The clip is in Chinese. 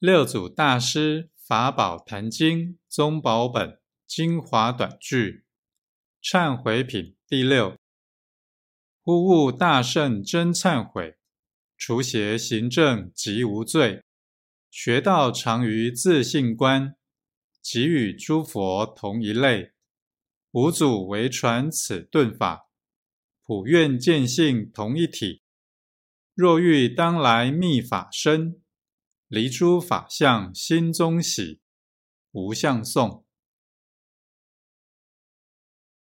六祖大师法宝坛经宗宝本精华短句忏悔品第六。忽悟大圣真忏悔，除邪行正即无罪。学道常于自信观，即与诸佛同一类。五祖为传此顿法，普愿见性同一体。若欲当来密法身。离诸法相，心中喜。无相颂。